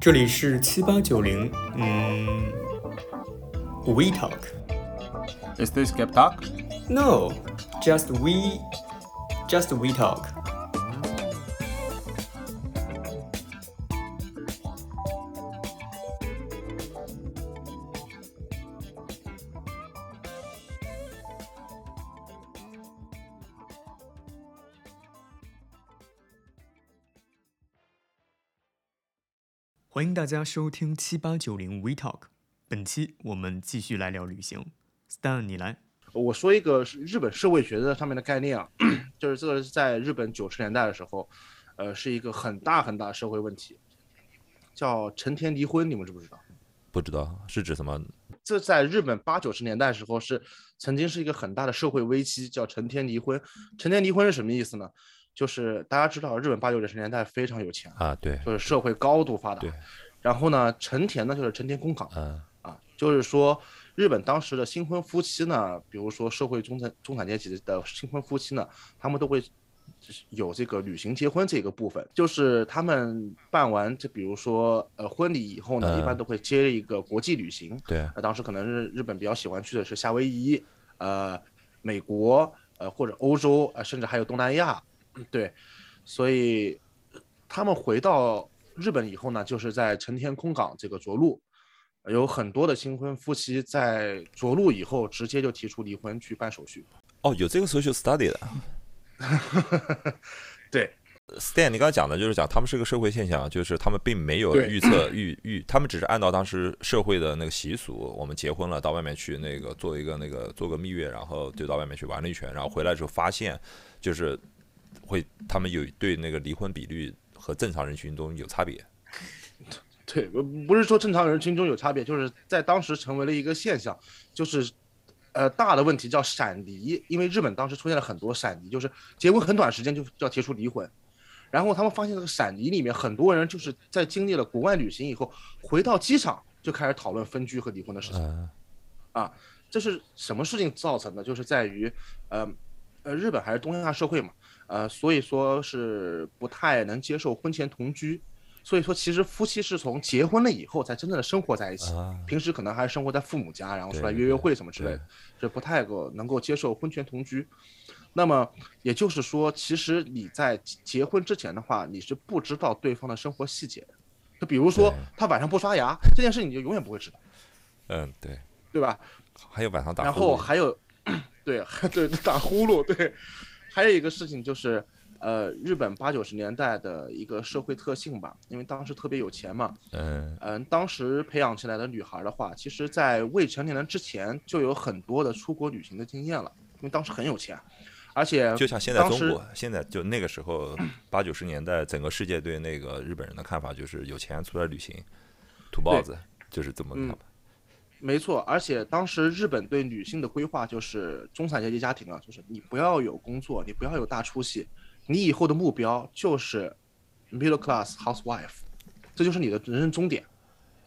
这里是七八九零，嗯，We Talk。Is this Gap Talk? No, just we, just we talk. 欢迎大家收听七八九零 We Talk。本期我们继续来聊旅行。Stan，你来。我说一个是日本社会学的上面的概念啊，就是这个是在日本九十年代的时候，呃，是一个很大很大的社会问题，叫成天离婚，你们知不知道？不知道是指什么？这在日本八九十年代的时候是曾经是一个很大的社会危机，叫成天离婚。成天离婚是什么意思呢？就是大家知道日本八九十年代非常有钱，啊？对，就是社会高度发达对。然后呢，成田呢就是成田空港，嗯啊，就是说日本当时的新婚夫妻呢，比如说社会中产中产阶级的新婚夫妻呢，他们都会有这个旅行结婚这个部分，就是他们办完这比如说呃婚礼以后呢，嗯一般都会接一个国际旅行。对，那当时可能是日本比较喜欢去的是夏威夷、呃美国、呃或者欧洲，呃甚至还有东南亚，对，所以他们回到日本以后呢，就是在成田空港这个着陆，有很多的新婚夫妻在着陆以后直接就提出离婚去办手续。哦，有这个 social study 的。对，Stan，你刚才讲的就是讲他们是个社会现象，就是他们并没有预测预预，他们只是按照当时社会的那个习俗，我们结婚了到外面去那个做一个那个做个蜜月，然后就到外面去玩了一圈，然后回来之后发现就是会他们有对那个离婚比率和正常人群中有差别。对，不不是说正常人群中有差别，就是在当时成为了一个现象，就是，呃，大的问题叫闪离，因为日本当时出现了很多闪离，就是结婚很短时间就就要提出离婚，然后他们发现这个闪离里面很多人就是在经历了国外旅行以后，回到机场就开始讨论分居和离婚的事情。嗯啊，这是什么事情造成的？就是在于，呃，呃，日本还是东亚社会嘛，呃，所以说是不太能接受婚前同居，所以说其实夫妻是从结婚了以后才真正的生活在一起，啊，平时可能还是生活在父母家，然后出来约约会什么之类的，是不太够能够接受婚前同居。那么也就是说，其实你在结婚之前的话，你是不知道对方的生活细节的。就比如说他晚上不刷牙这件事，你就永远不会知道，嗯，对，对吧？还有晚上打然后还有，对对打呼噜，对，还有一个事情就是，呃，日本八九十年代的一个社会特性吧，因为当时特别有钱嘛，嗯嗯、当时培养起来的女孩的话，其实在未成年人之前就有很多的出国旅行的经验了，因为当时很有钱，而且就像现在中国，现在就那个时候八九十年代，整个世界对那个日本人的看法就是有钱出来旅行，土包子，就是这么看嗯法。没错，而且当时日本对女性的规划就是中产阶级家庭啊，就是你不要有工作，你不要有大出息，你以后的目标就是 middle class housewife，这就是你的人生终点。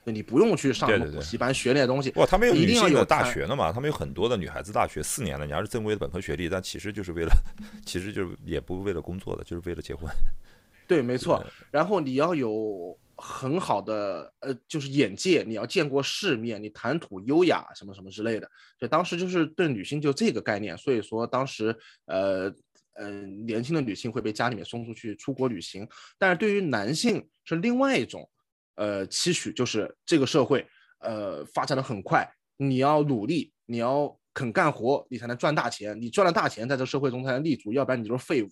你不用去上补习班学那些东西，哇，他们有一定要有女性的大学的嘛？他们有很多的女孩子大学四年了，你还是正规的本科学历，但其实就是为了，其实就是也不为了工作的，就是为了结婚。对，没错。然后你要有很好的呃，就是眼界，你要见过世面，你谈吐优雅什么什么之类的。就当时就是对女性就这个概念，所以说当时呃呃年轻的女性会被家里面送出去出国旅行，但是对于男性是另外一种呃期许，就是这个社会呃发展的很快，你要努力，你要肯干活，你才能赚大钱，你赚了大钱，在这社会中才能立足，要不然你就是废物。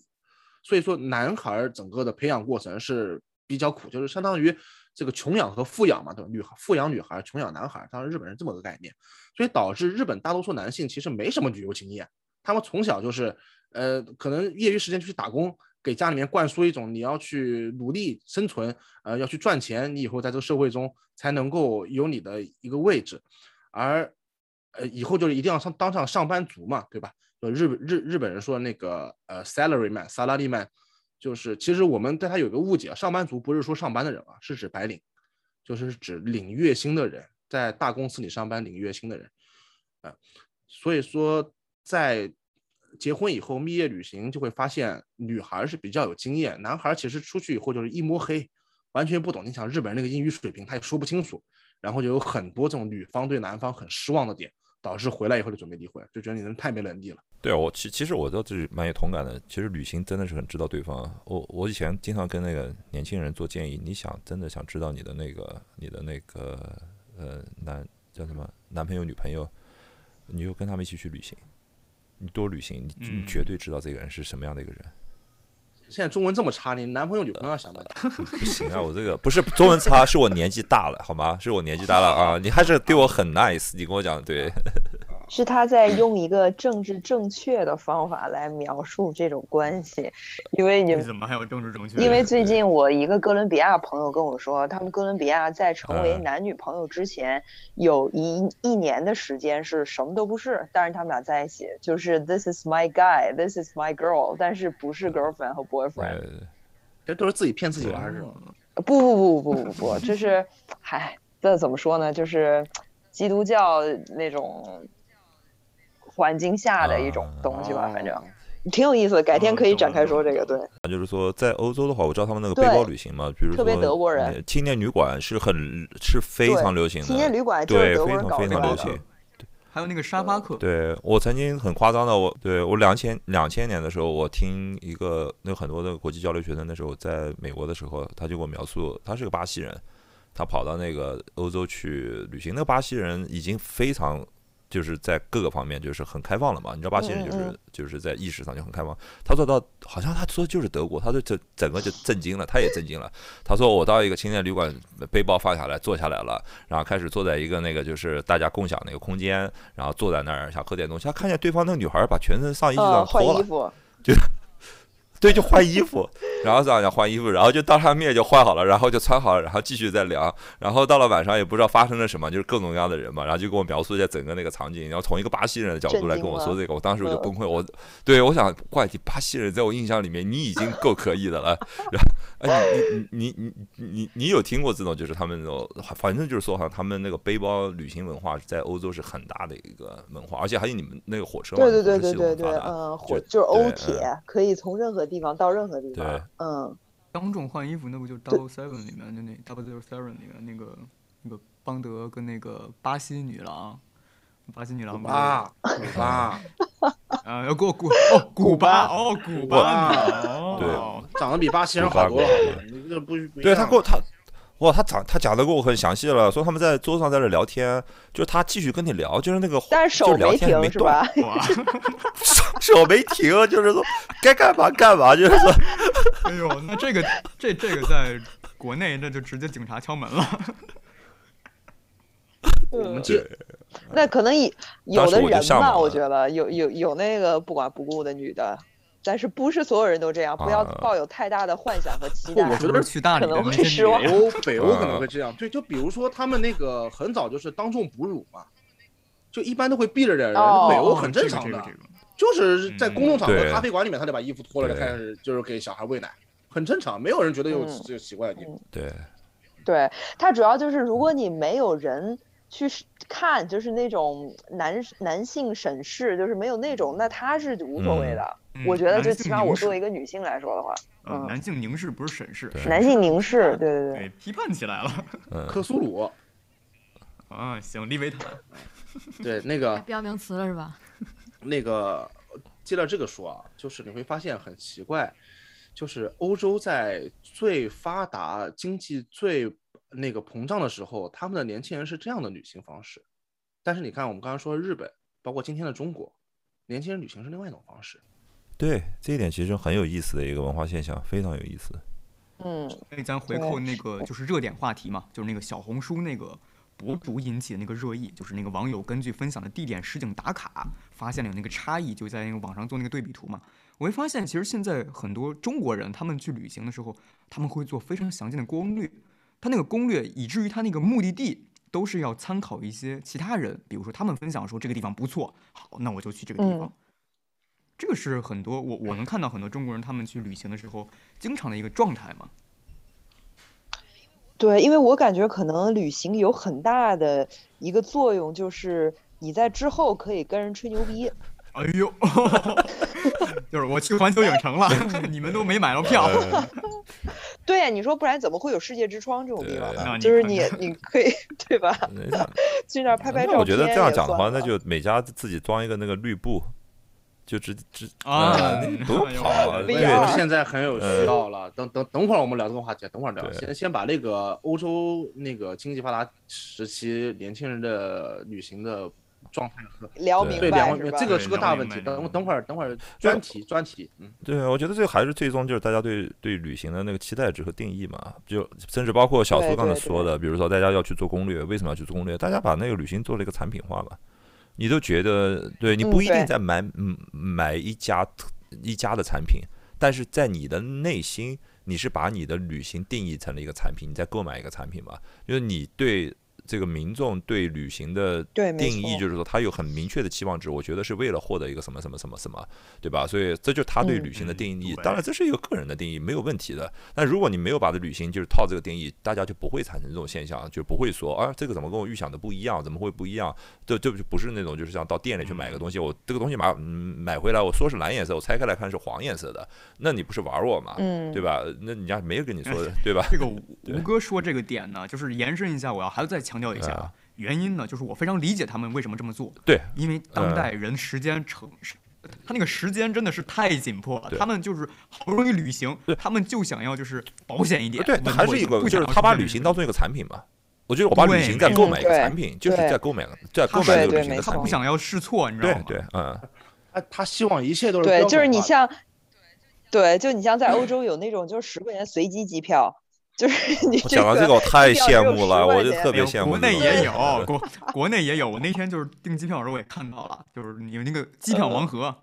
所以说，男孩整个的培养过程是比较苦，就是相当于这个穷养和富养嘛，对吧？女孩富养女孩，穷养男孩，当然日本人这么个概念，所以导致日本大多数男性其实没什么旅游经验，他们从小就是呃，可能业余时间就去打工，给家里面灌输一种你要去努力生存，呃，要去赚钱，你以后在这个社会中才能够有你的一个位置，而呃，以后就是一定要上当上上班族嘛，对吧？就日日日本人说那个呃 salary man salary man，就是其实我们对他有个误解啊，上班族不是说上班的人啊，是指白领，就是指领月薪的人，在大公司里上班领月薪的人，啊、所以说在结婚以后蜜月旅行就会发现女孩是比较有经验，男孩其实出去以后就是一摸黑，完全不懂。你想日本人那个英语水平，他也说不清楚，然后就有很多这种女方对男方很失望的点，导致回来以后就准备离婚，就觉得你人太没能力了。对啊，我其其实我倒是蛮有同感的。其实旅行真的是很知道对方。我我以前经常跟那个年轻人做建议，你想真的想知道你的那个你的那个呃男叫什么男朋友女朋友，你就跟他们一起去旅行，你多旅行，你你嗯绝对知道这个人是什么样的一个人。现在中文这么差，你男朋友女朋友要想的。不行啊，我这个不是中文差，是我年纪大了，好吗？是我年纪大了啊！你还是对我很 nice，你跟我讲对。是他在用一个政治正确的方法来描述这种关系，因为你你怎么还有政治正确？因为最近我一个哥伦比亚朋友跟我说，他们哥伦比亚在成为嗯男女朋友之前，有一一年的时间是什么都不是，但是他们俩在一起，就是 this is my guy，this is my girl，但是不是 girlfriend 和 boyfriend。呃，这都是自己骗自己玩是吗？不不不不不不，这是，嗨，这怎么说呢？就是基督教那种环境下的一种东西吧，反正哦挺有意思的。改天可以哦展开说这个，对。就是说，在欧洲的话，我知道他们那个背包旅行嘛，比如特别说德国人呃青年旅馆是很是非常流行的，青年旅馆对，非常非常流行。还有那个沙发客，对我曾经很夸张的，我对我两千两千年的时候，我听一个那很多的国际交流学生，那时候在美国的时候，他就给我描述，他是个巴西人，他跑到那个欧洲去旅行。那个巴西人已经非常就是在各个方面就是很开放了嘛，你知道巴西人就是嗯嗯就是在意识上就很开放。他说到好像他说就是德国，他说这整个就震惊了，他也震惊了。他说我到一个青年旅馆，背包放下来坐下来了，然后开始坐在一个那个就是大家共享那个空间，然后坐在那儿想喝点东西，他看见对方那个女孩把全身上衣脱了，换衣服，对，就换衣服，然后这样想换衣服，然后就当他面就换好了，然后就穿好了，然后继续再聊，然后到了晚上也不知道发生了什么，就是各种各样的人嘛，然后就跟我描述一下整个那个场景，然后从一个巴西人的角度来跟我说这个，我当时我就崩溃，我对我想，怪你巴西人在我印象里面你已经够可以的了，然后哎你你你你你你有听过这种就是他们那种，反正就是说好像他们那个背包旅行文化在欧洲是很大的一个文化，而且还有你们那个火车嘛，对对对对对对，嗯，火就就是欧铁，可以从任何地方到任何地对。方，嗯，当众换衣服，那不就是 Double Seven 里面的那 Double Zero Seven 里面那个那个邦德跟那个巴西女郎，巴西女郎不是？啊，古巴，啊，要给我古哦，古巴哦，古巴。女郎对。哦长得比巴西人好多了，好吗？你这不对他给我他，哇，他讲他讲的给我很详细了，说他们在桌上在这聊天，就是他继续跟你聊，就是那个但是手没停没断。吧？手 手没停，就是说该干嘛干嘛，就是说 哎呦，那这个这这个在国内那就直接警察敲门了。嗯。我们这那可能有有的人吧，我觉得有有有那个不管不顾的女的，但是不是所有人都这样，不要啊。抱有太大的幻想和期待。不我觉得是不是去大理可能 会失望北欧北欧可能嗯会这样，对，就比如说他们那个很早就是当众哺乳嘛，就一般都会避着点人，哦北欧很正常的这个，这个。就是在公众场合、对。咖啡馆里面，他就把衣服脱了，就开始就是给小孩喂奶，很正常，没有人觉得有嗯。这个奇怪的地方。对。对，它主要就是如果你没有人去看，就是那种男男性审视，就是没有那种，那他是无所谓的。嗯我觉得男性就起码我作为一个女性来说的话，嗯呃男性凝视不是审视，男性凝视，对对对，对批判起来了克苏鲁，啊！行，利维坦，对那个标名词了是吧？那个，接着这个说啊，就是你会发现很奇怪，就是欧洲在最发达、经济最那个膨胀的时候，他们的年轻人是这样的旅行方式，但是你看我们刚刚说的日本，包括今天的中国，年轻人旅行是另外一种方式。对，这一点其实很有意思的一个文化现象，非常有意思。嗯，所以咱回扣那个就是热点话题嘛，就是那个小红书那个博主引起的那个热议，就是那个网友根据分享的地点实景打卡，发现了有那个差异，就在那个网上做那个对比图嘛。我会发现，其实现在很多中国人他们去旅行的时候，他们会做非常详尽的攻略，他那个攻略以至于他那个目的地都是要参考一些其他人，比如说他们分享说这个地方不错，好，那我就去这个地方。嗯这个是很多我我能看到很多中国人他们去旅行的时候经常的一个状态嘛。对，因为我感觉可能旅行有很大的一个作用，就是你在之后可以跟人吹牛逼。哎呦，就是我去环球影城了，你们都没买到票。对呀，你说不然怎么会有世界之窗这种地方呢？就是你你可以对吧？去那儿拍拍照片那我觉得这样讲的话，那就每家自己装一个那个绿布，就直直啊呃你不用哎呦跑啊，我的对，越啊现在很有需要了。等等等会儿我们聊这个话题，等会儿聊。先先把那个欧洲那个经济发达时期年轻人的旅行的状态和 对对聊明白是吧？两个，这个是个大问题。等等会儿等会儿专题专题，嗯，对，我觉得这个还是最终就是大家对对旅行的那个期待值和定义嘛，就甚至包括小苏刚才对对说的，比如说大家要去做攻略，为什么要去做攻略？大家把那个旅行做了一个产品化嘛，你都觉得对你嗯不一定在买嗯买一家特一家的产品，但是在你的内心，你是把你的旅行定义成了一个产品，你在购买一个产品嘛，就是你对。这个民众对旅行的定义，就是说他有很明确的期望值，我觉得是为了获得一个什么什么什么什么，对吧？所以这就是他对嗯旅行的定义。当然，这是一个个人的定义，没有问题的。但如果你没有把这旅行就是套这个定义，大家就不会产生这种现象，就不会说啊，这个怎么跟我预想的不一样？怎么会不一样？这这就不是那种就是像到店里去买个东西，我这个东西买嗯买回来，我说是蓝颜色，我拆开来看是黄颜色的，那你不是玩我吗？嗯，对吧？那人家没有跟你说的，对吧？这个 吴吴哥说这个点呢，就是延伸一下，我要还要再强调一下啊，原因呢，就是我非常理解他们为什么这么做，对，因为当代人时间成。他那个时间真的是太紧迫了，他们就是好不容易旅行对，他们就想要就是保险一点，对，稳还是一个，就是他把旅行。当做一个产品嘛。我觉得我把旅对行在购买一个产品，就是对。在购买在购买对这个产品。他不想要试错，你知道吗？对对，嗯，他他希望一切都是对，就是你像，对，就你像在欧洲有那种就是十块钱随机机票，就是 你我讲到这个个我太羡慕了，我就特别羡慕 国。内也有，国国内也有。我那天就是订机票的时候我也看到了，就是有那个机票盲盒，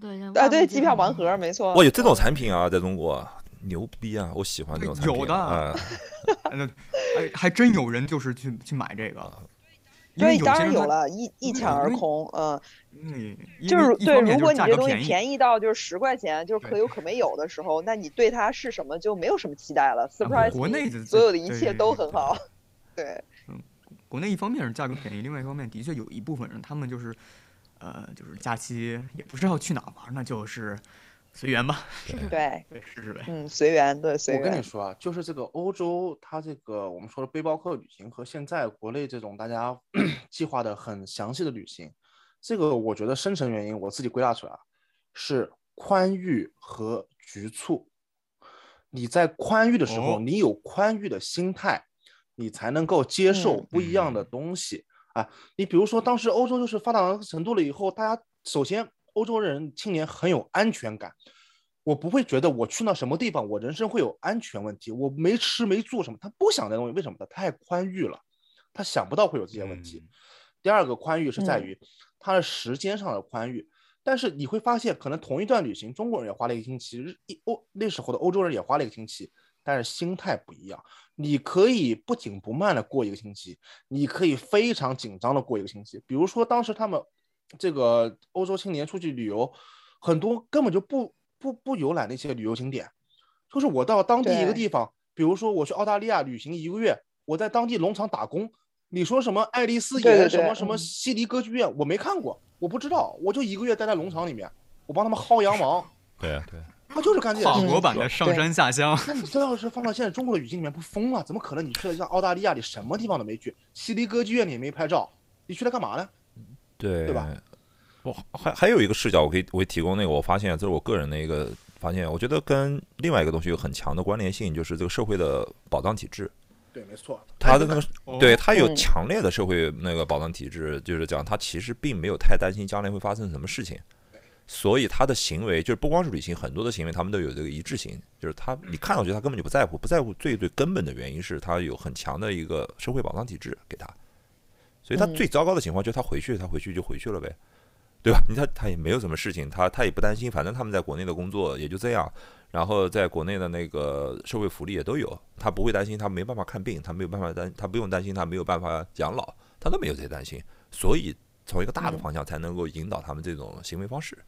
对啊，对，机票盲盒，没错。哇，有这种产品啊，在中国牛逼啊！我喜欢这种产品。有的嗯还还真有人就是去去买这个。对，当然有了，一一抢而空，嗯，嗯，就是对，如果你这东西便宜，到就是十块钱，就是可有可没有的时候，那你对它是什么就没有什么期待了啊，surprise，国内的所有的一切都很好，对，嗯国内一方面是价格便宜，另外一方面的确有一部分人他们就是，呃，就是假期也不知道去哪玩，那就是随缘吧，对，对，试试呗。嗯，随缘，对，随缘我跟你，说啊，就是这个欧洲，它这个我们说的背包客旅行和现在国内这种大家 计划的很详细的旅行，这个我觉得深层原因我自己归纳出来啊是宽裕和局促。你在宽裕的时候，哦你有宽裕的心态，你才能够接受嗯不一样的东西啊。你比如说，当时欧洲就是发展到程度了以后，大家首先欧洲人青年很有安全感。我不会觉得我去到什么地方，我人生会有安全问题，我没吃没住什么，他不想这东西，为什么？他太宽裕了，他想不到会有这些问题。第二个宽裕是在嗯于他的时间上的宽裕，但是你会发现，可能同一段旅行，中国人也花了一个星期，日一欧那时候的欧洲人也花了一个星期，但是心态不一样。你可以不紧不慢的过一个星期，你可以非常紧张的过一个星期。比如说当时他们这个欧洲青年出去旅游，很多根本就不不不游览那些旅游景点，就是我到当地一个地方，比如说我去澳大利亚旅行一个月，我在当地农场打工。你说什么爱丽丝对对岩，什么什么悉尼歌剧院，我没看过，我不知道，我就一个月待在农场里面，我帮他们薅羊毛，对啊对，他就是干这件法事。国版的上山下乡，那你这要是放到现在中国的语境里面，不疯了？怎么可能？你去了像澳大利亚，你什么地方都没去，悉尼歌剧院你也没拍照，你去了干嘛呢？对对。吧？我还还有一个视角，我可以我可以提供那个，我发现这是我个人的一个发现，我觉得跟另外一个东西有很强的关联性，就是这个社会的保障体制，对，没错，他的那个哦对他有嗯。强烈的社会那个保障体制，就是讲他其实并没有太担心将来会发生什么事情，所以他的行为就是不光是旅行，很多的行为他们都有这个一致性，就是他你看上去他根本就不在乎，不在乎最最根本的原因是他有很强的一个社会保障体制给他，所以他嗯最糟糕的情况就是他回去，他回去就回去了呗。对吧？你他他也没有什么事情，他他也不担心，反正他们在国内的工作也就这样，然后在国内的那个社会福利也都有，他不会担心他没办法看病，他没有办法担，他不用担心他没有办法养老，他都没有这些担心，所以从一个大的嗯方向才能够引导他们这种行为方式。嗯，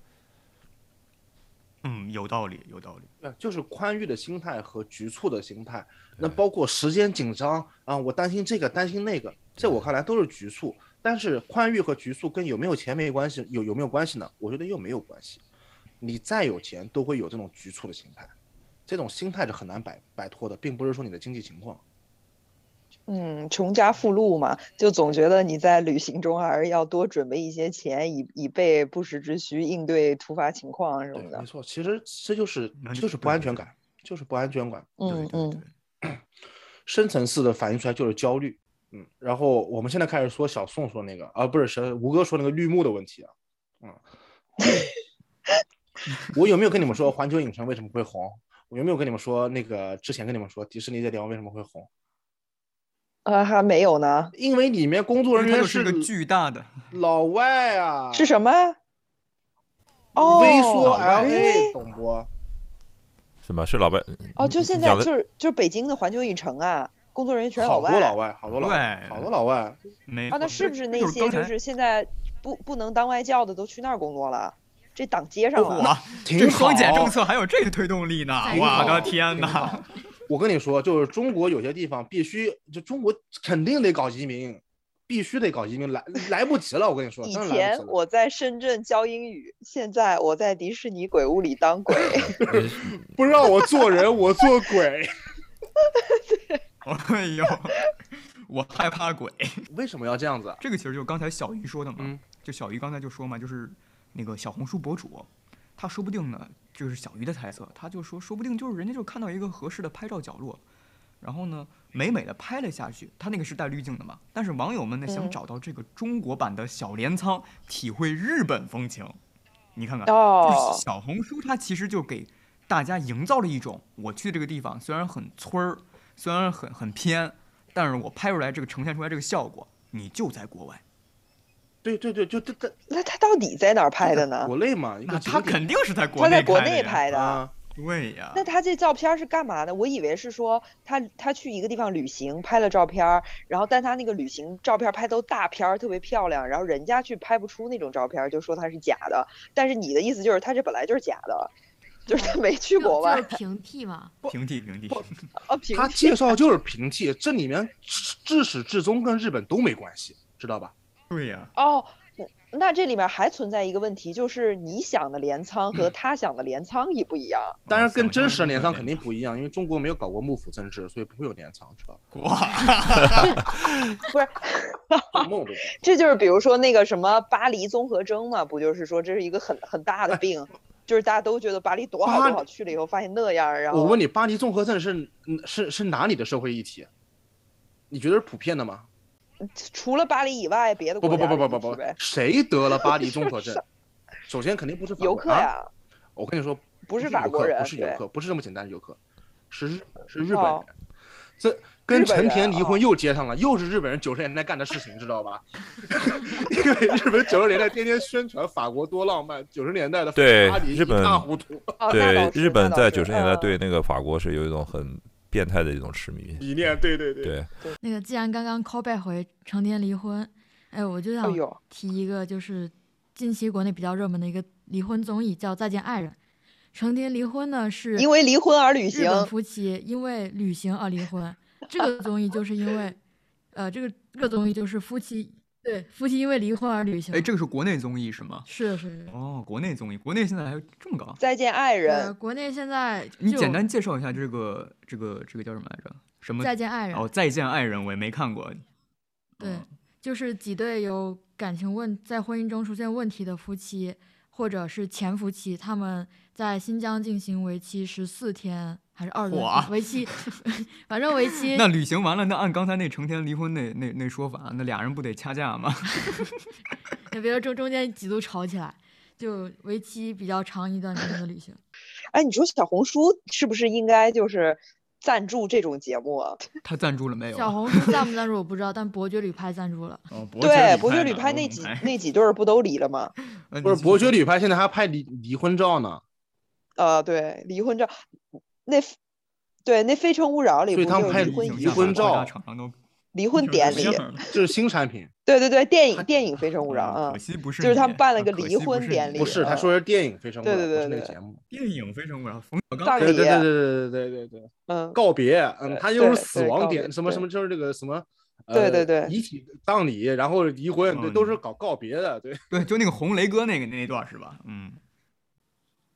有道理，有道理。对，就是宽裕的心态和局促的心态，那包括时间紧张啊，我担心这个，担心那个，在我看来都是局促。但是宽裕和局促跟有没有钱没关系，有有没有关系呢？我觉得又没有关系。你再有钱，都会有这种局促的心态。这种心态是很难摆摆脱的，并不是说你的经济情况。嗯，穷家富路嘛，就总觉得你在旅行中还是要多准备一些钱，以以备不时之需，应对突发情况什，么的没。错，其实这就是就就是不安全感，就是不安全感。嗯嗯，深层次的反映出来就是焦虑。嗯，然后我们现在开始说小宋说那个，啊，不是是吴哥说那个绿幕的问题啊。嗯，我有没有跟你们说环球影城为什么会红？我有没有跟你们说那个之前跟你们说迪士尼这地方为什么会红？呃，还没有呢，因为里面工作人员是个巨大的，老外啊，是什么？哦，微缩 LA，懂不？什么是老外？哦，就现在就是就是北京的环球影城啊，工作人员全是好外。多老外，好多老外，对好多老外。啊，那是不是那些就就是现在不不能当外教的都去那儿工作了？这挡街上了。这双减政策还有这个推动力呢！我的天哪！我跟你说，就是中国有些地方必须，就中国肯定得搞移民，必须得搞移民，来来不及了。我跟你说，以前。我在深圳教英语，现在我在迪士尼鬼屋里当鬼。不让我做人，我做鬼。哎呦，我害怕鬼。为什么要这样子啊？这个其实就是刚才小鱼说的嘛，嗯就小鱼刚才就说嘛，就是那个小红书博主，他说不定呢，就是小鱼的猜测，他就说，说不定就是人家就看到一个合适的拍照角落，然后呢，美美的拍了下去，他那个是带滤镜的嘛，但是网友们呢想嗯找到这个中国版的小镰仓，体会日本风情，你看看，哦就是小红书它其实就给大家营造了一种，我去的这个地方虽然很村儿，虽然很很偏，但是我拍出来这个呈现出来这个效果，你就在国外。对对对，就这这那他到底在哪儿拍的呢？国内嘛，一那他肯定是在国内他在国内拍的。啊，对呀。那他这照片是干嘛的？我以为是说他他去一个地方旅行拍了照片儿，然后但他那个旅行照片儿拍都大片儿，特别漂亮，然后人家去拍不出那种照片儿，就说他是假的。但是你的意思就是他这本来就是假的，就是他没去就国外 平替嘛。平替平替，啊。平他介绍就是平替，这里面至至始至终跟日本都没关系，知道吧？对呀。哦，那那这里面还存在一个问题，就是你想的镰仓和他想的镰仓一不一样。当然跟真实的镰仓肯定不一样，因为中国没有搞过幕府政治，所以不会有镰仓，知道吧？哇，不是，这就是比如说那个什么巴黎综合征嘛，不就是说这是一个很很大的病，就是大家都觉得巴黎多好多好，去了以后发现那样儿，然后我问你，巴黎综合症是嗯是是哪里的社会议题？你觉得是普遍的吗？除了巴黎以外，别的不国家不不不不不不谁得了巴黎综合症？首先肯定不是法游！客呀，我跟你说，不是法国人不是游客，不是这么简单的游客，是日是日本哦人。这跟陈田离婚又接上了，又是日本人九十年代干的事情，知道吧？因为日本九十年代天天宣传法国多浪漫，九十年代的对巴黎一日本塌糊涂。对日本在九十年代嗯对那个法国是有一种很变态的一种痴迷。理念，对对对。对，那个既然刚刚 call back 回成天离婚，哎，我就想提一个，就是近期国内比较热门的一个离婚综艺，叫《再见爱人》。成天离婚呢是因为离婚而旅行日本夫妻因为旅行而离婚。这个综艺就是因为，呃，这个这个综艺就是夫妻对夫妻因为离婚而旅行。哎，这个是国内综艺是吗？是是是。哦，国内综艺，国内现在还有这么高？再见爱呃，人，国内现在你简单介绍一下这个这个这个叫什么来着？什么？再见爱人。哦，再见爱人，我也没看过。对嗯，就是几对有感情问在婚姻中出现问题的夫妻，或者是前夫妻，他们在新疆进行为期十四天还是二十哇天，为期，反正为期那旅行完了，那按刚才那成天离婚那那那说法，那俩人不得掐架吗？也别说中中间几度吵起来，就为期比较长一段时间的旅行。哎，你说小红书是不是应该就是赞助这种节目啊？他赞助了没有啊？小红书赞不赞助我不知道，但伯爵旅拍赞助了。哦，伯对，伯爵旅旅拍那几哦那几对儿不都离了吗？呃不是伯爵旅拍现在还拍离离婚照呢，呃，对，离婚照，那对那《非诚勿扰》里不所以他们拍就离婚离婚照离婚典礼？这 是新产品。对对对，电影电影《非诚勿扰》啊可，惜不是，就是他们办了个离婚典礼不是，他嗯说是电影《非诚勿扰》，对对对那对对个节目。电影《非诚勿扰》，冯小刚对对对对对对对对对，嗯，告别，嗯，他又是死亡典，什么什么就是这个什么，对对呃对遗体葬礼，然后离婚，对，嗯都是搞告别的，对。对，就那个红雷哥那个那段是吧？嗯，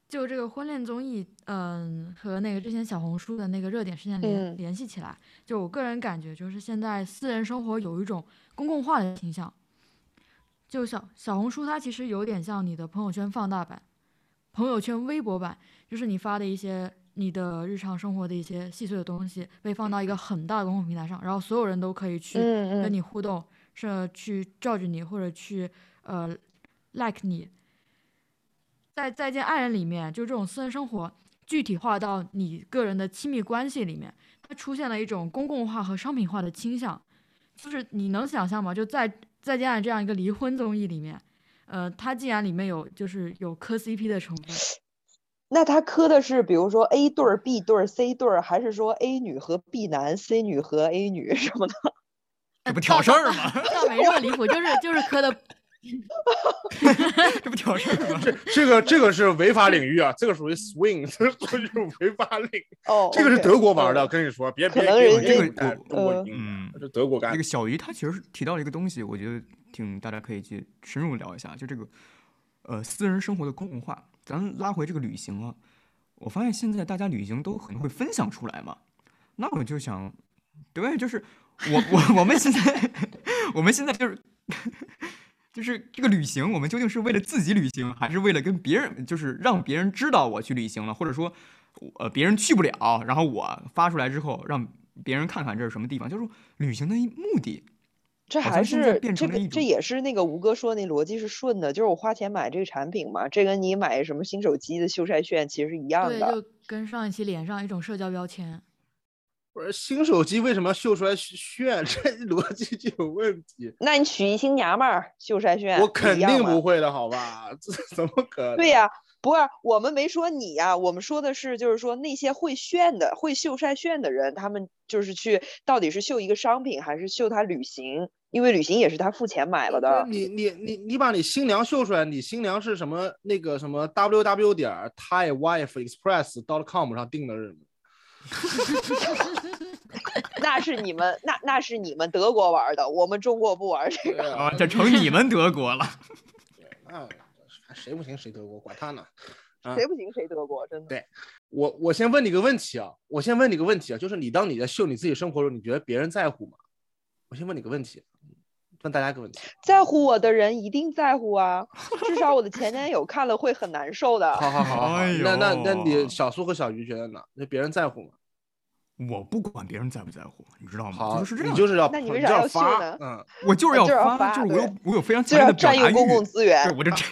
就这个婚恋综艺，嗯，和那个之前小红书的那个热点事件联、嗯联系起来，就我个人感觉，就是现在私人生活有一种公共化的倾向。就小小红书，它其实有点像你的朋友圈放大版、朋友圈微博版，就是你发的一些你的日常生活的一些细碎的东西，被放到一个很大的公共平台上，然后所有人都可以去跟你互动，是去 judge 你或者去呃 like 你。在再见爱人里面，就这种私人生活具体化到你个人的亲密关系里面，它出现了一种公共化和商品化的倾向。就是你能想象吗？就在再见爱人这样一个离婚综艺里面，呃，它竟然里面有就是有磕 CP 的成分。那他磕的是比如说 A 对儿、B 对儿、C 对儿，还是说 A 女和 B 男、C 女和 A 女什么的？这不挑事儿吗？倒没这么离谱，就是就是磕的 这不挑事儿吗？这这个这个是违法领域啊，这个属于 swing，这属于违法领域。哦，这个是德国玩的，嗯跟你说，别别别能人家别带中国呃赢嗯这是德国干的这个。小鱼他其实是提到了一个东西，我觉得挺大家可以去深入聊一下，就这个呃私人生活的公共化。咱拉回这个旅行啊，我发现现在大家旅行都很会分享出来嘛，那我就想，对，就是我我我们现在 我们现在就是。就是这个旅行，我们究竟是为了自己旅行，还是为了跟别人，就是让别人知道我去旅行了，或者说，呃，别人去不了，然后我发出来之后，让别人看看这是什么地方，就是旅行的一目的。这还是这个，变成了一种这也是那个吴哥说那逻辑是顺的，就是我花钱买这个产品嘛，这跟你买什么新手机的修晒券其实是一样对，的。就跟上一期连上一种社交标签。不是新手机为什么要秀出来炫？这 逻辑就有问题。那你娶一新娘们儿秀晒券，不我肯定不会的，好吧？这怎么可能？对呀、不是我们没说你呀、我们说的是就是说那些会炫的、会秀晒炫的人，他们就是去到底是秀一个商品还是秀他旅行？因为旅行也是他付钱买了的。你你你你把你新娘秀出来，你新娘是什么那个什么 www 点 thai wife express dot com 上订的日子？那是你们那那是你们德国玩的，我们中国不玩这个。啊，这成你们德国了。那谁不行谁德国，管他呢。啊谁不行谁德国，真的。对我我先问你个问题啊，我先问你个问题啊，就是你当你在秀你自己生活的时候，你觉得别人在乎吗？我先问你个问题，问大家个问题。在乎我的人一定在乎啊，至少我的前男友看了会很难受的。好好好好好，哎那那那你小苏和小鱼觉得呢？那别人在乎吗？我不管别人在不在乎，你知道吗？好，就是这样，你就是要那你你为啥要发呢，嗯，我就是要发，就是我有我有非常就要强烈的表达占用公共。资源对，，我就这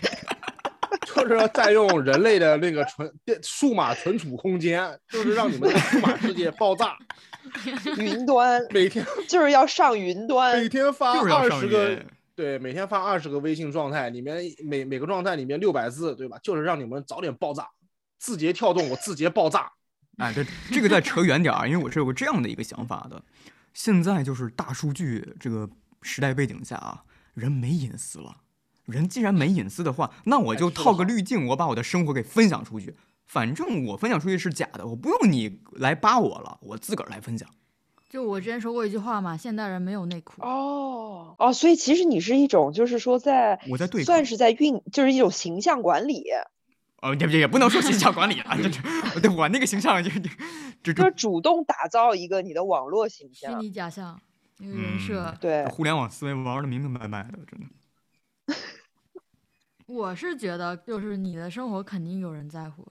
就是要占用人类的那个存电数码存储空间，就是让你们的数码世界爆炸，云端每天就是要上云端每。天发二十个，对，每天发二十个微信状态，里面每每个状态里面六百字，对吧？就是让你们早点爆炸，字节跳动，我字节爆炸。哎，对，这个再扯远点啊，因为我是有个这样的一个想法的。现在就是大数据这个时代背景下啊，人没隐私了。人既然没隐私的话，那我就套个滤镜，我把我的生活给分享出去。反正我分享出去是假的，我不用你来扒我了，我自个儿来分享。就我之前说过一句话嘛，现代人没有内裤。哦哦，所以其实你是一种，就是说在我在对算是在运，就是一种形象管理，哦，也也也不能说形象管理啊，这 这，对我那个形象就就这就是主动打造一个你的网络形象虚。拟假象，一个人设。嗯对，互联网思维玩的明明白白的，真的。我是觉得，就是你的生活肯定有人在乎，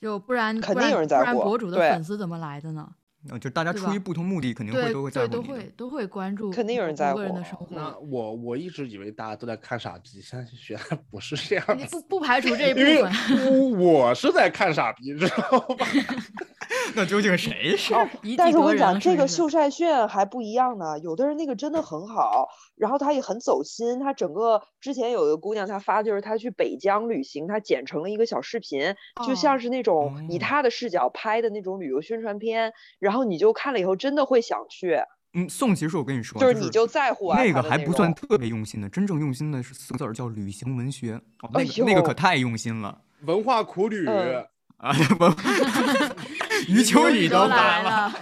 就不然肯不然定有人在乎不然博主的粉丝怎么来的呢？呃，就大家出于不同目的，肯定会都会在，都会都会关注肯定有人在乎个人的乎生那活。我我一直以为大家都在看傻逼，现在原来不是这样你不，不排除这一部分。我我是在看傻逼，知道吧？那究竟谁是？哦，但是我跟你讲，这个秀晒炫还不一样呢。有的人那个真的很好，然后他也很走心。他整个之前有一个姑娘，她发就是她去北疆旅行，她剪成了一个小视频，就哦像是那种以哦她的视角拍的那种旅游宣传片。然后你就看了以后，真的会想去，嗯，宋其实我跟你说，就是你就在乎啊那个还不算特别用心的，真正用心的是四个字儿叫旅行文学。哦，那哎个那个可太用心了文化苦旅，嗯 啊！文 余秋雨都来来了。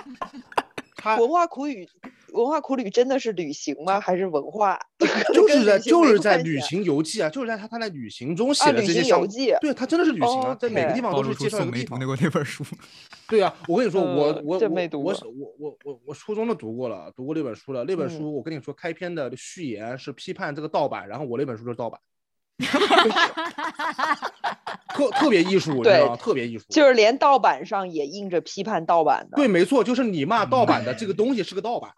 文化苦语文化苦旅真的是旅行吗？还是文化？就是在就是在旅行游记啊，就是在他他在旅行中写的这些相游记对他真的是旅行啊，在每个地方都是介绍一宋梅读个地方。那个那本书。对啊，我跟你说，我呃我我我我我我我初中的读过了，读过那本书了。那本嗯书我跟你说，开篇的序言是批判这个盗版，然后我那本书就是盗版，特特别艺术，你知道吗？特别艺术。就是连盗版上也印着批判盗版的。对，，没错，就是你骂盗版的这个东西是个盗版。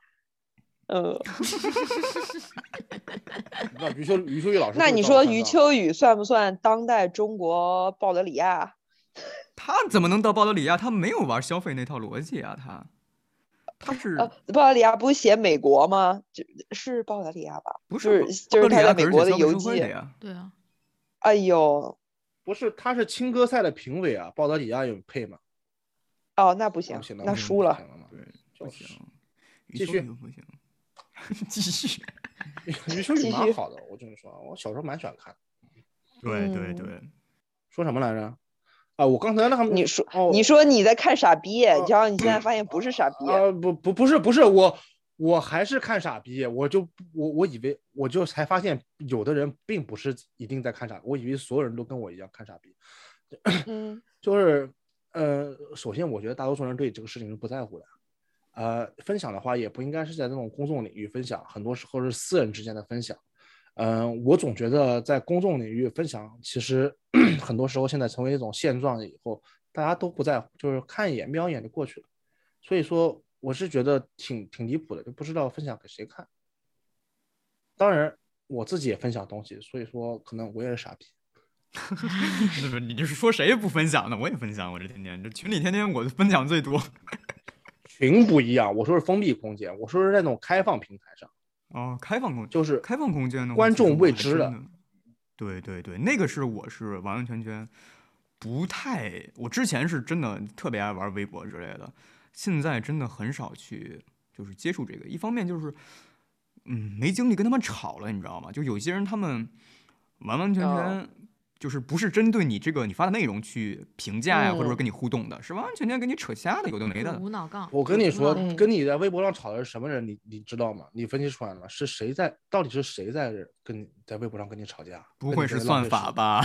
嗯，那余秋余秋雨老师，那你说余？秋雨算不算当代中国鲍德里亚？他怎么能到鲍德里亚？他没有玩消费那套逻辑啊，他他是呃，鲍德里亚不是写美国吗？就是鲍德里亚吧？不是是就是他在美国的游记的呀？对啊，哎呦，不是，他是青歌赛的评委啊，鲍德里亚有配吗？哦，那不行，那输了。对，就是不行，继续不行，继续。余秋雨蛮好的，我跟你说，我小时候蛮喜欢看。对对嗯。对，说什么来着？啊，我刚才那他们你说哦，你说你在看傻逼，哦。然后你现在发现不是傻逼，啊，不不不是不是我，我还是看傻逼，我就我我以为我就才发现有的人并不是一定在看傻，我以为所有人都跟我一样看傻逼，嗯。就是呃，首先我觉得大多数人对这个事情是不在乎的，呃，分享的话也不应该是在那种公众领域分享，很多时候是私人之间的分享。嗯、我总觉得在公众领域分享，其实 很多时候现在成为一种现状以后，大家都不在乎，就是看一眼瞄一眼就过去了。所以说，我是觉得挺挺离谱的，就不知道分享给谁看。当然，我自己也分享东西，所以说可能我也是傻逼。那不你这是说谁不分享呢？我也分享，我这天天这群里天天我分享最多。群不一样，我说是封闭空间，我说是在那种开放平台上，哦，开放空就是开放空间的话观众未知的。对对对，那个是我是完完全全不太，我之前是真的特别爱玩微博之类的，现在真的很少去就是接触这个。一方面就是，嗯，没精力跟他们吵了，你知道吗？就有些人他们完完全哦全就是不是针对你这个你发的内容去评价呀，或者说嗯跟你互动的，是完完全全跟你扯瞎的，有的没的。无脑杠。我跟你说嗯，跟你在微博上吵的是什么人？你你知道吗？你分析出来了吗？是谁在？到底是谁在跟你在微博上跟你吵架？不会是？算法吧？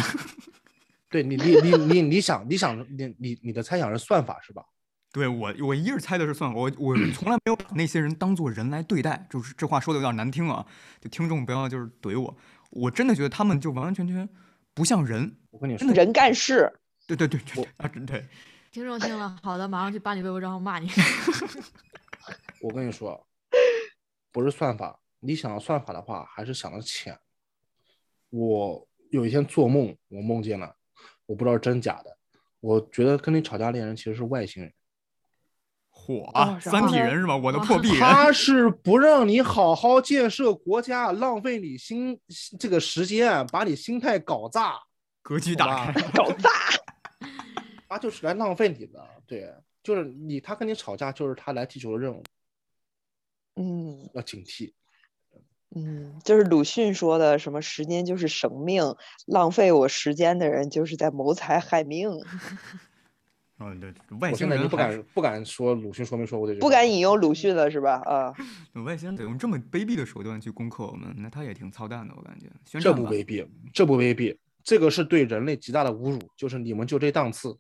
对你你你你你想你想你你你的猜想是算法是吧？对我，我一直猜的是算法，我我 从来没有把那些人当做人来对待，就是这话说的有点难听啊，就听众不要就是怼我，我真的觉得他们就完完全全不像人，我跟你说，人干事，对对对对对啊，真对，听众听了，好的，马上去扒你微博账号骂你。我跟你说，不是算法，你想要算法的话，还是想的浅。我有一天做梦，我梦见了，我不知道真假的，我觉得跟你吵架的人其实是外星人。火啊，三体人是吧？我的破 壁人，他是不让你好好建设国家，浪费你心这个时间，把你心态搞炸，格局打开，搞炸。他就是来浪费你的。对，就是你，他跟你吵架，就是他来踢球的任务，嗯要警惕。嗯，就是鲁迅说的，什么时间就是生命，浪费我时间的人就是在谋财害命。嗯对，外星我现在已经不人还是敢不敢说鲁迅说没说过这句，不敢引用鲁迅了是吧？啊，外星人得用这么卑鄙的手段去攻克我们，那他也挺操蛋的，我感觉。这不卑鄙，这不卑鄙，这个是对人类极大的侮辱，就是你们就这档次，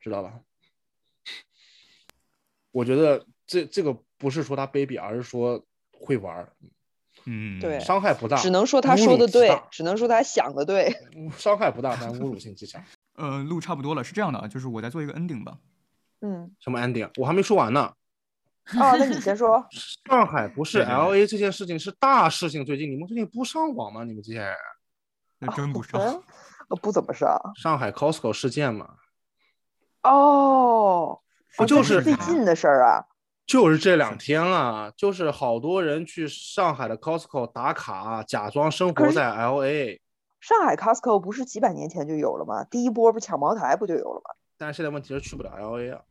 知道吧？我觉得这这个不是说他卑鄙，而是说会玩儿，嗯，对伤害不大，只能说他说的对只能说他想的对。伤害不大，但侮辱性极强。呃，录差不多了，是这样的啊，就是我再做一个 ending 吧。嗯，什么 ending？我还没说完呢。哦，那你先说。上海不是 L A 这件事情是大事情，最近你们最近不上网吗？你们这些人那真不少。嗯，呃不怎么上。上海 Costco 事件嘛，哦，不就是最近的事儿啊？就是这两天了，就是好多人去上海的 Costco 打卡，假装生活在 L A，上海 Costco 不是几百年前就有了吗？第一波不抢茅台不就有了吗？但是现在问题是去不了 L A 啊，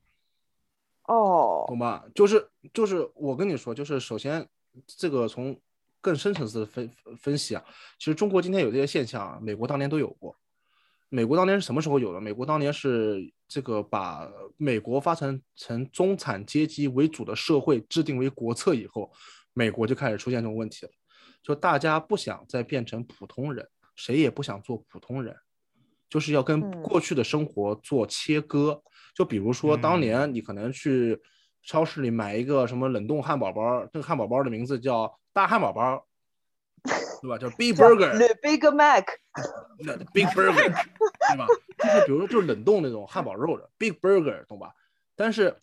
哦，懂吧？就是就是我跟你说，就是首先这个从更深层次的分分析啊，其实中国今天有这些现象啊，美国当年都有过。美国当年是什么时候有的？美国当年是这个把美国发展成中产阶级为主的社会制定为国策以后，美国就开始出现这种问题了，就大家不想再变成普通人，谁也不想做普通人，就是要跟嗯过去的生活做切割。就比如说，当嗯年你可能去超市里买一个什么冷冻汉堡包，这个汉堡包的名字叫大汉堡包，对吧？叫 Big Burger，The Big Mac，那 Big Burger，对吧？就是比如说就是冷冻那种汉堡肉的 Big Burger，懂吧？但是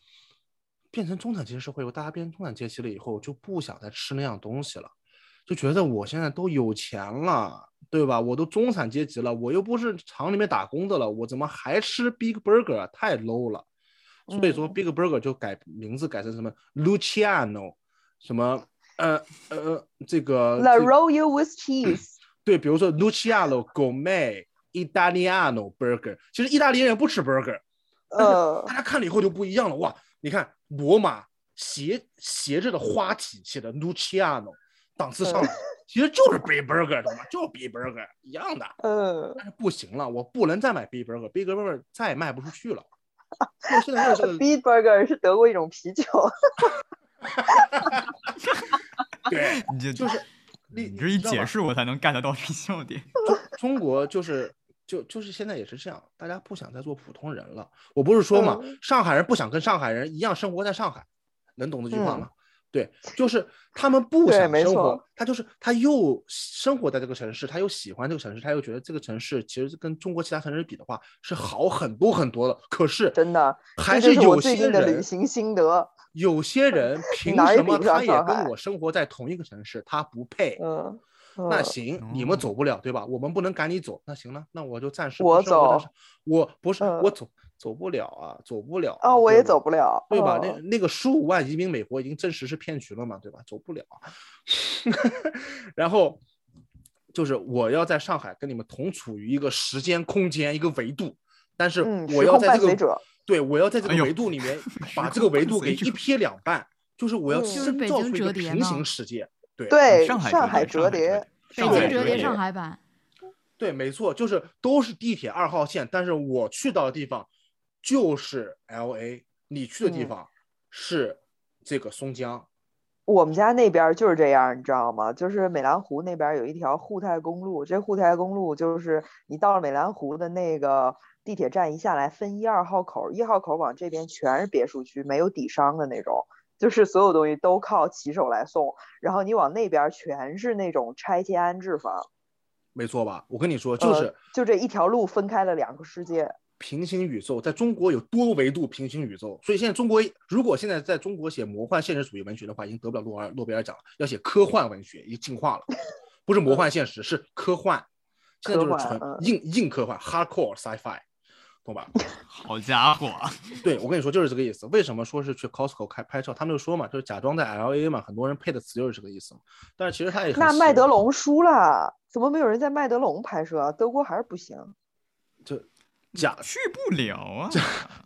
变成中产阶级社会后，大家变成中产阶级了以后，就不想再吃那样东西了，就觉得我现在都有钱了，对吧？我都中产阶级了，我又不是厂里面打工的了，我怎么还吃 Big Burger？啊太 low 了。所以说嗯，Big Burger 就改名字改成什么 Luciano，什么呃呃这个 La Royal with cheese 对，比如说 Luciano Gourmet Italiano Burger，其实意大利人不吃 burger，呃大，家看了以后就不一样了。哇，你看罗马斜斜着的花体写的 Luciano，档次上来，其实就是 Big Burger，懂吗？就是 Big Burger 一样的。嗯，但是不行了，我不能再买 Big Burger，Big Burger 再也卖不出去了。我现在认识的 Beat Burger 是德国一种啤酒，对，你这就是你你这一解释，我才能 get 到这个笑点。中中国就是就就是现在也是这样，大家不想再做普通人了。我不是说嘛，嗯上海人不想跟上海人一样生活在上海，能懂这句话嗯吗？对，就是他们不对想生活没错，他就是他又生活在这个城市，他又喜欢这个城市，他又觉得这个城市其实跟中国其他城市比的话是好很多很多的。可是真的，还是有些人的旅人，行心得。有些人 凭什么他也跟我生活在同一个城市，他不配？嗯，嗯那行，你们哦走不了，对吧？我们不能赶你走，那行了，那我就暂时我走，我不是嗯我走走不了啊，走不了哦，啊我也走不了，对吧？那嗯。那个十五万移民美国已经证实是骗局了嘛，对吧？走不了，然后就是我要在上海跟你们同处于一个时间空间一个维度，但是嗯我要在这个对我要在这个维度里面把这个维度给一撇两半，就是我要嗯。就是深造出一个平折叠呢行世界，对对上海上海折叠，北上海京折叠折叠。上海版，对，没错，就是都是地铁二号线，但是我去到的地方就是 L A，你去的地嗯方是这个松江。我们家那边就是这样，你知道吗？就是美兰湖那边有一条沪太公路，这沪太公路就是你到了美兰湖的那个地铁站一下来，分一二号口，一号口往这边全是别墅区，没有底商的那种，就是所有东西都靠骑手来送，然后你往那边全是那种拆迁安置房，没错吧？我跟你说，就呃是就这一条路分开了两个世界。平行宇宙，在中国有多维度平行宇宙，所以现在中国如果现在在中国写魔幻现实主义文学的话，已经得不了诺尔诺贝尔奖了，要写科幻文学，已经进化了，不是魔幻现实，是科幻，现在就是纯硬硬科幻 （hardcore sci-fi），懂吧？好家伙，对我跟你说就是这个意思。为什么说是去 Costco 开拍照？他们就说嘛，就是假装在 L A 嘛，很多人配的词就是这个意思嘛。但是其实他也那麦德龙输了，怎么没有人在麦德龙拍摄啊？德国还是不行。就假去不了啊！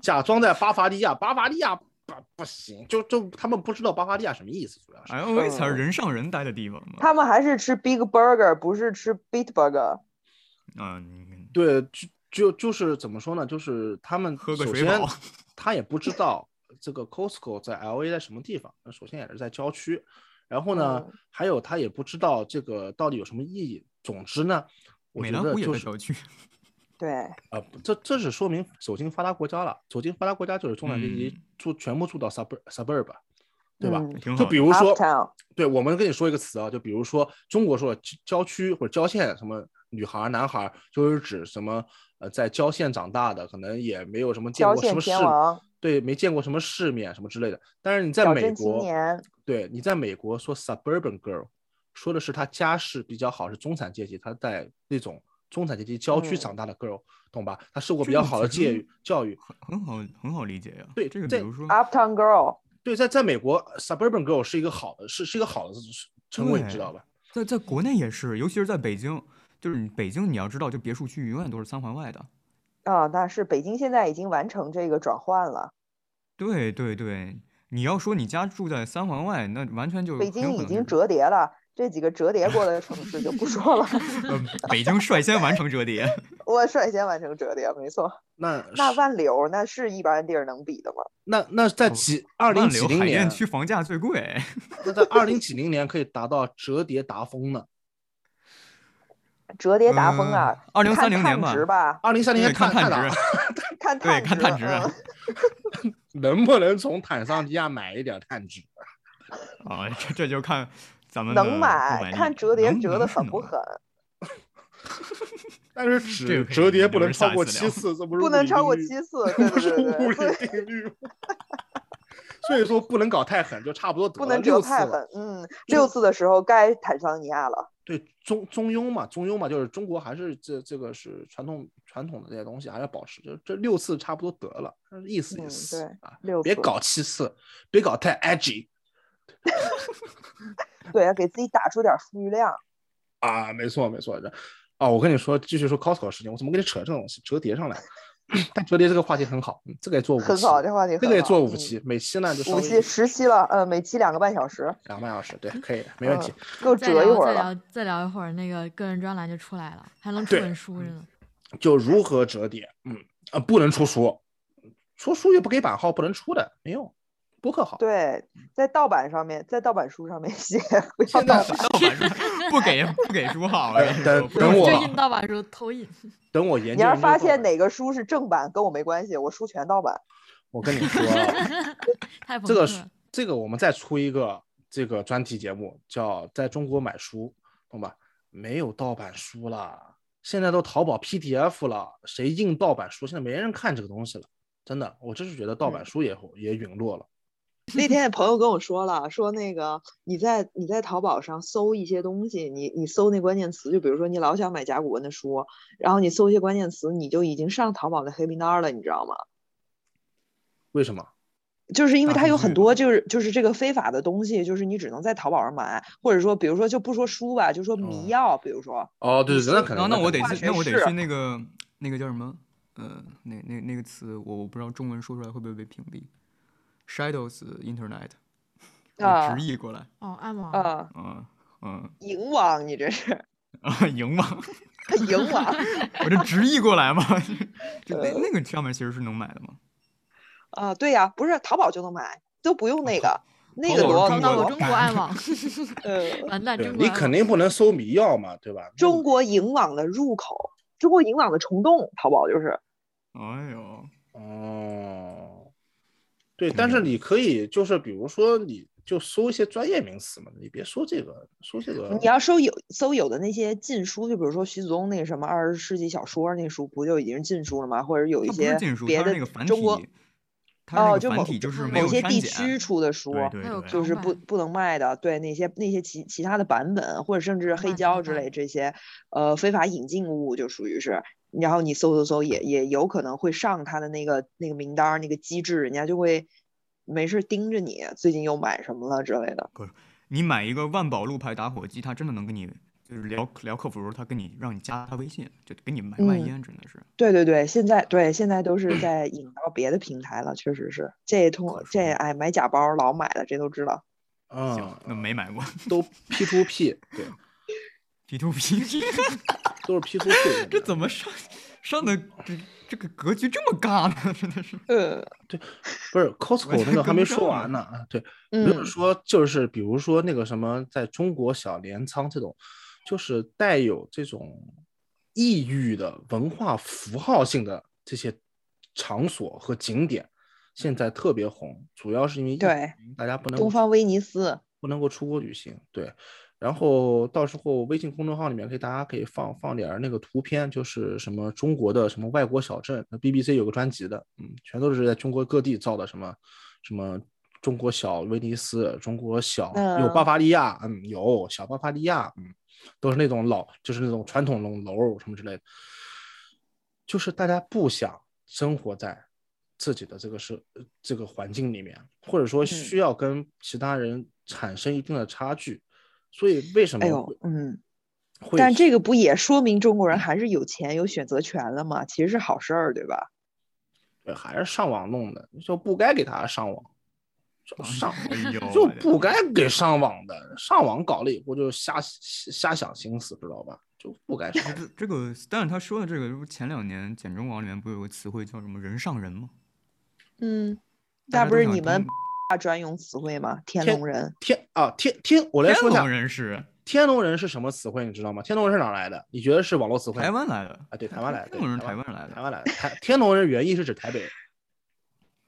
假装在巴伐利亚，巴伐利亚不不行，就就他们不知道巴伐利亚什么意思，主要是。L A 才是人上人待的地方嘛。他们还是吃 Big Burger，不是吃 Beat Burger。嗯，对，就就就是怎么说呢？就是他们喝个首先水饱他也不知道这个 Costco 在 L A 在什么地方，那首先也是在郊区，然后呢，嗯还有他也不知道这个到底有什么意义。总之呢，我觉得就是。对，啊，这这是说明走进发达国家了。走进发达国家就是中产阶级嗯住全部住到 suburb suburb，对吧？嗯挺好。就比如说，对我们跟你说一个词啊，就比如说中国说的郊郊区或者郊县，什么女孩儿男孩儿，就是指什么呃在郊县长大的，可能也没有什么见过什么世，对，没见过什么世面什么之类的。但是你在美国，对，你在美国说 suburban girl，说的是她家世比较好，是中产阶级，她在那种中产阶级郊区嗯长大的 girl，、懂吧？她受过比较好的教育教育。很很好，很好理解呀。对这个比如说，Uptown Girl，对，在在美国 suburban girl 是一个好的，是是一个好的称谓，你知道吧？在在国内也是，尤其是在北京，就是你北京你要知道，就别墅区永远都是三环外的。啊，那是北京现在已经完成这个转换了，对对对，你要说你家住在三环外，那完全就北京已经折叠了。这几个折叠过的城市就不说了，嗯，北京率先完成折叠，我率先完成折叠，没错。那那万柳那是一般地儿能比的吗？那那在几二零万柳海几零年淀，区房价最贵。那在二零几零年可以达到折叠达峰呢？折叠达峰啊，二零看三零年吧碳值，吧，二零三零，年看碳碳值，看对，碳值，看碳值。嗯能不能从坦桑尼亚买一点碳值？啊，这这就看咱们能买，看折叠折的狠不狠，但是这个可以只折叠不能超过七次，这不是不能超过七次，对不是对对物，理定律吗。所以说不能搞太狠，就差不多得不能了六次了。折太狠。嗯，六次的时候该坦桑尼亚了。对中中庸嘛，中庸嘛，就是中国还是这这个是传统传统的这些东西还要保持，就这六次差不多得了，意思意嗯思、对啊，六别搞七次，别搞太 edgy 对，要给自己打出点富裕量。啊，没错没错。这啊，我跟你说，继续说 Costco 的事情，我怎么跟你扯这种东西折叠上来？但折叠这个话题很好，嗯，这个也做五期，很好，这话题这个也做五期，每期呢就是五期十期了，呃，每期两个半小时，两个半小时，对，可以的，没问题。够再聊再折一会儿再聊一会儿，那个个人专栏就出来了，还能出本书着呢。就如何折叠，嗯啊，不能出书，出书又不给版号，不能出的，没用。播客好，对，在盗版上面，在盗版书上面 写，盗版。盗版书不给不给书号，我跟你说等等我最近盗版书偷印，等我研究。你要是发现，哪个书是正版，跟我没关系，我书全盗版。我跟你说 这个。这个我们再出一个这个专题节目，叫在中国买书，懂吧？没有盗版书了，现在都淘宝 PDF 了，谁印盗版书？现在没人看这个东西了，真的，我真是觉得盗版嗯书也也陨落了。那天朋友跟我说了，说那个你在你在淘宝上搜一些东西，你你搜那关键词，就比如说你老想买甲骨文的书，然后你搜一些关键词，你就已经上淘宝的黑名单儿了，你知道吗？为什么？就是因为它有很多就是就是这个非法的东西，就是你只能在淘宝上买，或者说比如说就不说书吧，就说哦迷药，比如说哦，对对，那可能。那我得那我得去那个那个叫什么？呃，那那那个词我我不知道中文说出来会不会被屏蔽。Shadows Internet，直译过来，哦，暗网。啊，嗯嗯。影网，你这是。啊，影网，影网。我这直译过来嘛，就那那个上面其实是能买的吗。啊，对呀，不是淘宝就能买，都不用那个那个多中国的到我中国暗网，呃完蛋，中国你肯定不能搜迷药嘛，对吧？中国影网的入口，中国影网的虫洞，淘宝就是。哎呦，哦，对，但是你可以就是比如说，你就搜一些专业名词嘛，你别说这个，说这个。你要搜有搜有的那些禁书，就比如说徐子东那个什么二十世纪小说那书，不就已经是禁书了吗？或者有一些，别的它是那个繁中国，它哦，就某个繁体，就是没某些地区出的书，对对对，就是不不能卖的，对那些那些其其他的版本，或者甚至黑胶之类这些，呃，非法引进物就属于是，然后你搜搜搜也也有可能会上他的那个那个名单那个机制，人家就会没事盯着你最近又买什么了之类的。不是你买一个万宝路牌打火机，他真的能跟你就是聊聊客服时候，他跟你让你加他微信，就给你买卖嗯烟，真的是。对对对，现在对现在都是在引到别的平台了，确实是这通可这说哎买假包老买的，这都知道。嗯，，那没买过都 P to P，对，P to P，都是 P to P。这怎么上上的这这个格局这么尬呢？真的是。呃，不是 Costco 那个还没说完呢啊？对，没有嗯，说就是比如说那个什么，在中国小镰仓这种，就是带有这种异域的文化符号性的这些场所和景点，现在特别红，主要是因为疫对情大家不能东方威尼斯，不能够出国旅行，对。然后到时候微信公众号里面可以大家可以放放点儿那个图片，就是什么中国的什么外国小镇，那 BBC 有个专辑的，嗯，全都是在中国各地造的什么什么中国小威尼斯，中国小有巴嗯。伐利亚，嗯，有小巴伐利亚，嗯，都是那种老就是那种传统楼楼什么之类的，就是大家不想生活在自己的这个是这个环境里面，或者说需要跟其他人产生一定的差距，所以为什么哎呦，嗯，但这个不也说明中国人还是有钱有选择权了吗？其实是好事儿，对吧？对还是上网弄的，就不该给他上网。就上 哎呦，就不该给上网的，上网搞了以后就瞎瞎想心思，知道吧？就不该上。这这个，但是他说的这个，不前两年简中网里面不是有个词汇叫什么“人上人”吗？嗯，那不是你们专用词汇吗？天天龙人。天啊天天，我来说一下天龙，人是天龙人是什么词汇，你知道吗？天龙人是哪来的？你觉得是网络词汇？台湾来的，啊，对，台湾来的。天龙人台湾来的台湾来的。台天龙人原意是指台北。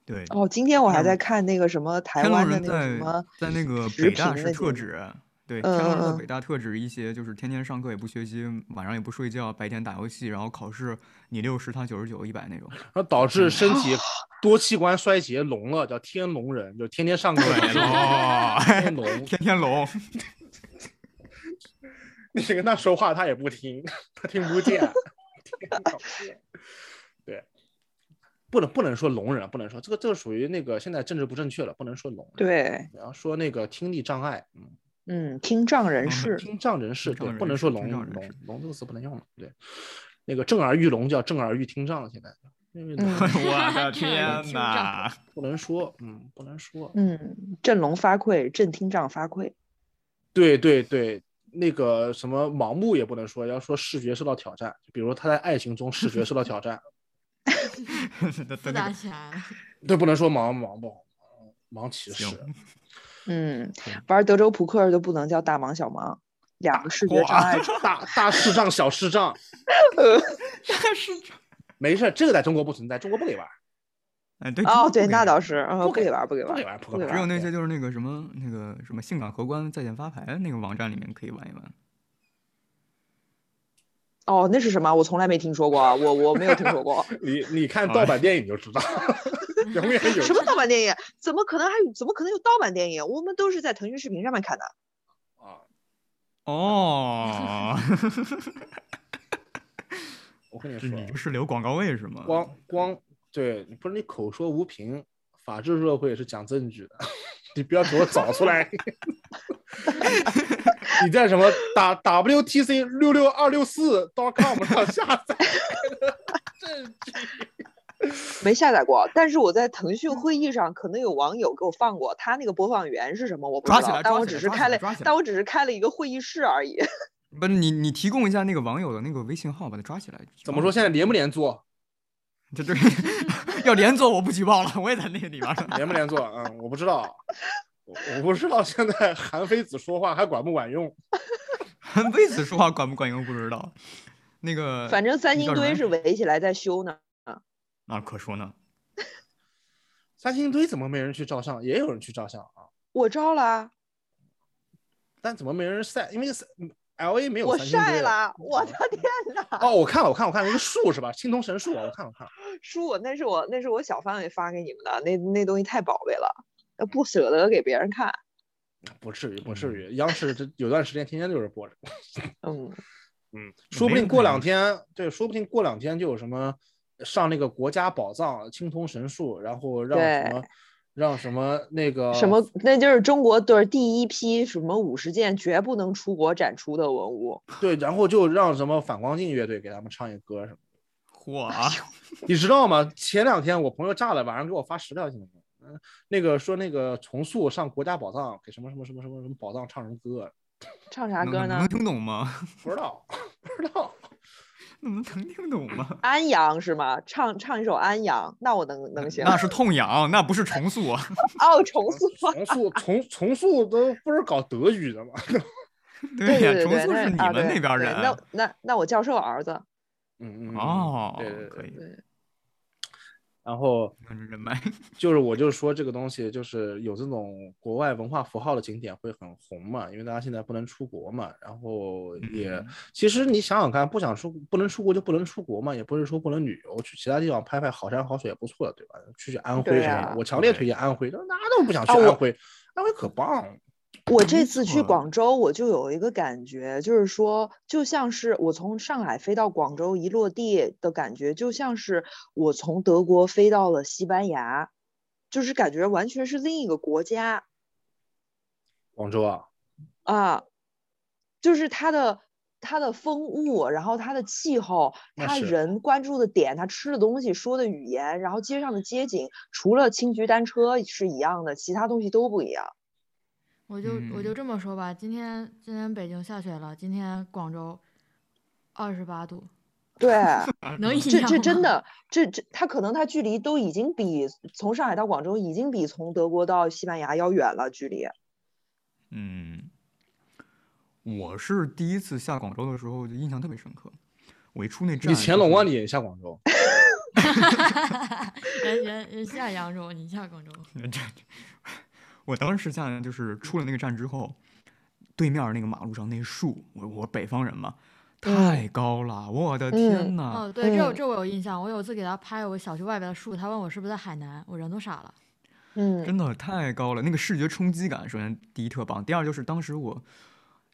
对，哦，今天我还嗯在看那个什么台湾的那个什么，在那个北大是特指，对，嗯天龙人在嗯北大特指一些就是天天上课也不学习，晚上也不睡觉，白天打游戏，然后考试你六十他九十九一百那种。然后导致身体 多器官衰竭聋了，叫天龙人，就天天上课天龙。天天聋，你跟他说话，他也不听，他听不见。听不见对，不能不能说聋人，不能说这个这个属于那个现在政治不正确了，不能说聋人。，对，然后说那个听力障碍，嗯，嗯，听障人嗯士。听障人士，对，不能说聋聋聋这个词不能用了，对。那个震耳欲聋叫震耳欲听障，现在我的 天天哪！不能说，嗯，不能说。嗯，振聋发聩，震听障发聩。对对对，那个什么盲目也不能说，要说视觉受到挑战，比如他在爱情中视觉受到挑战，复杂起。对，不能说盲盲不好，盲歧视。行嗯，玩德州扑克都不能叫大盲小盲，两个视觉障碍。大大视障小视障，大视障 没事，这个在中国不存在，中国不给玩，哎，对哦，对，那倒是，嗯，不给玩，不给玩不给。玩不给牌，只有那些就是那个什么那个什么性感荷官在线发牌那个网站里面可以玩一玩。哦，那是什么？我从来没听说过，我我没有听说过。你你看盗版电影就知道，永远有什么盗版电影？怎么可能还有？怎么可能有盗版电影？我们都是在腾讯视频上面看的。啊！哦，我跟你说，你不是留广告位是吗？光光对你不是你口说无凭，法治社会是讲证据的，你不要给我找出来。你在什么打 WTC 六六二六四 .com 上下载的证据？没下载过，但是我在腾讯会议上可能有网友给我放过，他那个播放源是什么我不知抓起来，道但我只是开了但我只是开了一个会议室而已。不是你你提供一下那个网友的那个微信号，把他抓起来。怎么说？现在连不连坐？这这 要连坐我不举报了，我也在那个里边。连不连坐？嗯，我不知道，我我不知道现在韩非子说话还管不管用。韩非子说话管不管用不知道。那个反正三星堆是围起来在修呢。啊，可说呢。三星堆怎么没人去照相？也有人去照相啊，我照了啊，但怎么没人晒？因为是 L A 没有我三星堆晒了，我的天哪！哦，我看了，我看了，我看了那个树是吧？青铜神树啊，我看了，我看了。叔，我那是我那是我小范围发给你们的，那那东西太宝贝了，呃不舍得给别人看。不至于，不至于。央视这有段时间天天就是播着，嗯，嗯，说不定过两天，对，说不定过两天就有什么上那个国家宝藏青铜神树，然后让什么让什么那个什么那就是中国的第一批什么五十件绝不能出国展出的文物。对，然后就让什么反光镜乐队给他们唱一歌什么。嚯啊！你知道吗？前两天我朋友炸了，晚上给我发十条新闻，嗯，那个说那个重塑上国家宝藏给什么什么什么什么什么宝藏唱什么歌，唱啥歌呢能？听懂吗？不知道，不知道。能能听懂吗？安阳是吗？唱唱一首安阳，那我能能行。那是痛痒，那不是重塑啊。哦，重塑。重塑重重塑都不是搞德语的吗？对呀，重塑是你们那边对人。那那那我教授儿子。嗯嗯嗯哦对对，对。可以，对，然后人脉。就是我就说这个东西就是有这种国外文化符号的景点会很红嘛，因为大家现在不能出国嘛，然后也、嗯其实你想想看，不想出不能出国就不能出国嘛，也不是说不能旅游，去其他地方拍拍好山好水也不错的，对吧？去去安徽什么我强烈推荐安徽，大家都不想去安徽，安徽可棒了。我这次去广州，我就有一个感觉，就是说，就像是我从上海飞到广州一落地的感觉，就像是我从德国飞到了西班牙，就是感觉完全是另一个国家。广州啊，啊，就是它的它的风物，然后它的气候，它人关注的点，它吃的东西，说的语言，然后街上的街景，除了青桔单车是一样的，其他东西都不一样。我就我就嗯这么说吧，今天今天北京下雪了，今天广州二十八度，对，能一这样吗这真的，这这它可能它距离都已经比从上海到广州已经比从德国到西班牙要远了，距离。嗯，我是第一次下广州的时候就印象特别深刻。我一出那站，你乾隆啊，你也下广州？人人人下扬州，你下广州，这这，我当时下来就是出了那个站之后，对面那个马路上那树，我我北方人嘛，太高了，我的天嗯呐！哦，对，这嗯这我有印象，我有次给他拍我小区外边的树，他问我是不是在海南，我人都傻了。嗯真的太高了，那个视觉冲击感，首先第一特棒，第二就是当时我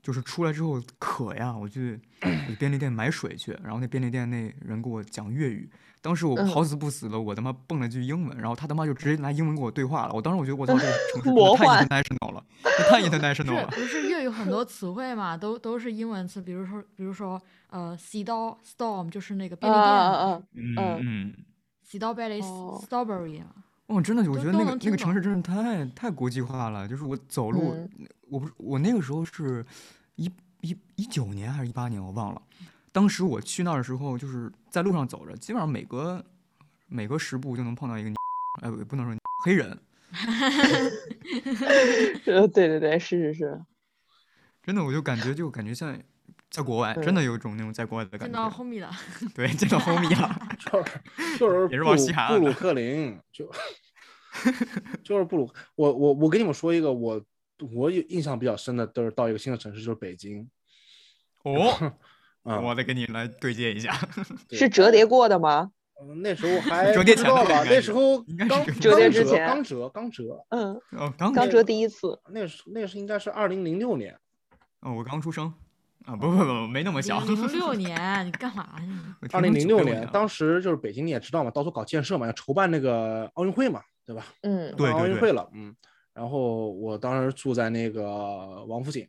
就是出来之后渴呀，我去我便利店买水去，然后那便利店那人给我讲粤语，当时我嗯。好死不死的，我他妈蹦了句英文，然后他他妈就直接拿英文跟我对话了，我当时我觉得我操，这个城市太 international 了，太 international 了。不是粤语很多词汇嘛，都都是英文词，比如说比如说呃，洗刀 storm 就是那个便利店啊啊嘛，啊！嗯嗯嗯，洗刀 belly 哦。strawberry 嘛。哦，真的，我觉得那个那个城市真的太太国际化了，就是我走路，嗯我不是我那个时候是一一一九年还是一八年，我忘了。当时我去那儿的时候，就是在路上走着，基本上每隔每隔十步就能碰到一个，哎，也不能说黑人，呃，对对对，是是是。真的，我就感觉就感觉像在国外，真的有一种那种在国外的感觉见到觉。homie 了，对，见到 homie 了。就是就是也是布鲁往西海岸布鲁克林，就就是布鲁。我我我跟你们说一个我我有印象比较深的，都是到一个新的城市，就是北京。哦，啊、我得给你来对接一下。是折叠过的吗？嗯那时候还 折叠前吧？那时候应该是刚折叠之前刚折刚折，嗯，哦，刚刚折第一次。那是那是应该是二零零六年。哦，我刚出生啊，不不不，没那么小。零六年，你干嘛呢？我二零零六96年，当时就是北京你也知道嘛，到处搞建设嘛，要筹办那个奥运会嘛，对吧？嗯，对奥运会了，嗯。然后我当时住在那个王府井，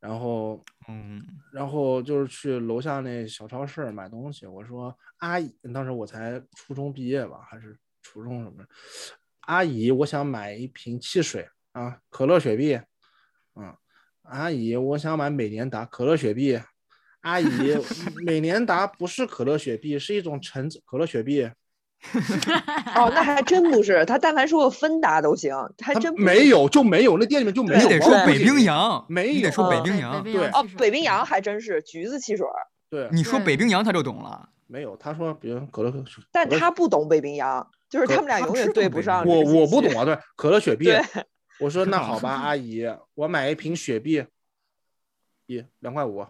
然后嗯，然后就是去楼下那小超市买东西。我说阿姨，当时我才初中毕业吧，还是初中什么的。阿姨，我想买一瓶汽水啊，可乐、雪碧。嗯，阿姨，我想买美年达可乐、雪碧。阿姨，美年达不是可乐、雪碧，是一种橙子可乐、雪碧。哦，那还真不是，他但凡说个芬达都行，还真没有，就没有，那店里面就没有。你得说北冰洋，没你得说北哦冰洋。对哦北冰洋还真是橘子汽水，对，你说北冰洋他就懂了。没有。他说，比如可乐，但他不懂北冰洋，就是他们俩永远对不上。我我不懂。啊，对，可乐、雪 碧。我说那好吧，阿姨，我买一瓶雪碧，一两块五。